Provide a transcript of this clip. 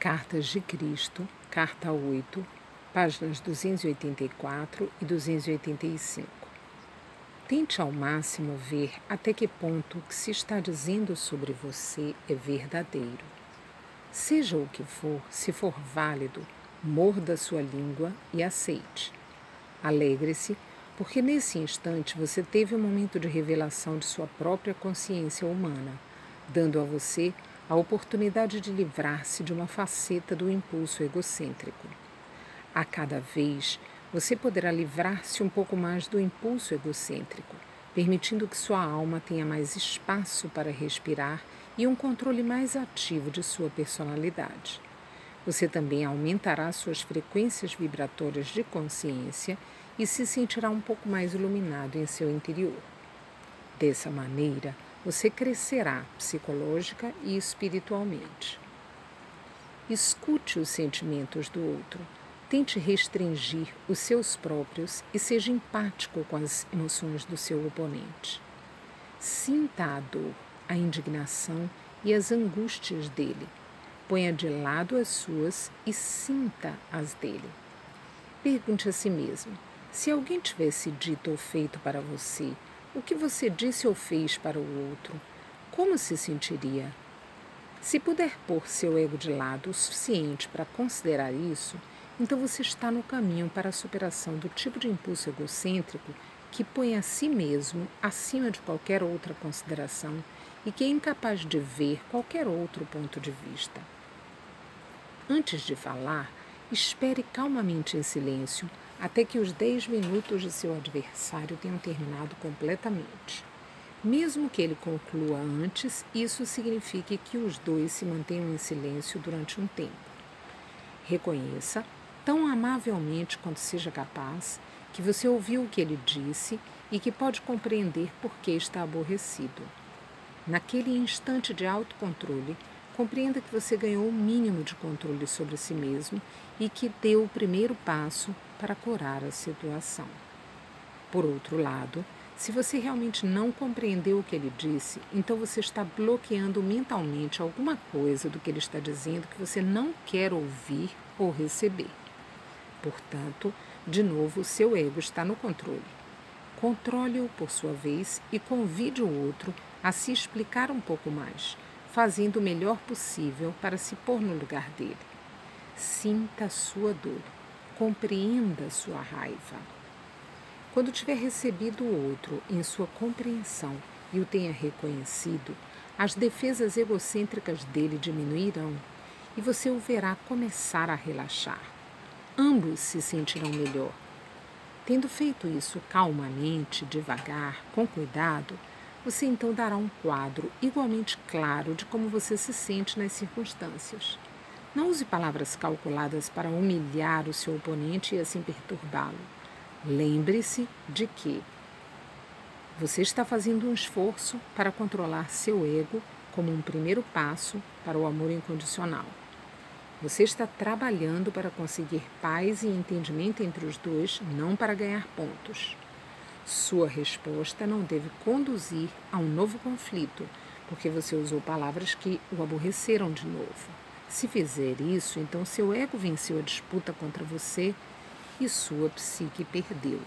Cartas de Cristo, carta 8, páginas 284 e 285. Tente ao máximo ver até que ponto o que se está dizendo sobre você é verdadeiro. Seja o que for, se for válido, morda sua língua e aceite. Alegre-se, porque nesse instante você teve um momento de revelação de sua própria consciência humana, dando a você a oportunidade de livrar-se de uma faceta do impulso egocêntrico. A cada vez, você poderá livrar-se um pouco mais do impulso egocêntrico, permitindo que sua alma tenha mais espaço para respirar e um controle mais ativo de sua personalidade. Você também aumentará suas frequências vibratórias de consciência e se sentirá um pouco mais iluminado em seu interior. Dessa maneira, você crescerá psicológica e espiritualmente. Escute os sentimentos do outro. Tente restringir os seus próprios e seja empático com as emoções do seu oponente. Sinta a dor, a indignação e as angústias dele. Ponha de lado as suas e sinta as dele. Pergunte a si mesmo: se alguém tivesse dito ou feito para você o que você disse ou fez para o outro, como se sentiria? Se puder pôr seu ego de lado o suficiente para considerar isso, então você está no caminho para a superação do tipo de impulso egocêntrico que põe a si mesmo acima de qualquer outra consideração e que é incapaz de ver qualquer outro ponto de vista. Antes de falar, espere calmamente em silêncio até que os 10 minutos de seu adversário tenham terminado completamente. Mesmo que ele conclua antes, isso signifique que os dois se mantenham em silêncio durante um tempo. Reconheça, tão amavelmente quanto seja capaz, que você ouviu o que ele disse e que pode compreender por que está aborrecido. Naquele instante de autocontrole, compreenda que você ganhou o mínimo de controle sobre si mesmo e que deu o primeiro passo para curar a situação. Por outro lado, se você realmente não compreendeu o que ele disse, então você está bloqueando mentalmente alguma coisa do que ele está dizendo que você não quer ouvir ou receber. Portanto, de novo, seu ego está no controle. Controle-o por sua vez e convide o outro a se explicar um pouco mais, fazendo o melhor possível para se pôr no lugar dele. Sinta a sua dor compreenda sua raiva. Quando tiver recebido o outro em sua compreensão e o tenha reconhecido, as defesas egocêntricas dele diminuirão e você o verá começar a relaxar. Ambos se sentirão melhor. Tendo feito isso calmamente, devagar, com cuidado, você então dará um quadro igualmente claro de como você se sente nas circunstâncias. Não use palavras calculadas para humilhar o seu oponente e assim perturbá-lo. Lembre-se de que você está fazendo um esforço para controlar seu ego como um primeiro passo para o amor incondicional. Você está trabalhando para conseguir paz e entendimento entre os dois, não para ganhar pontos. Sua resposta não deve conduzir a um novo conflito, porque você usou palavras que o aborreceram de novo. Se fizer isso, então seu ego venceu a disputa contra você e sua psique perdeu.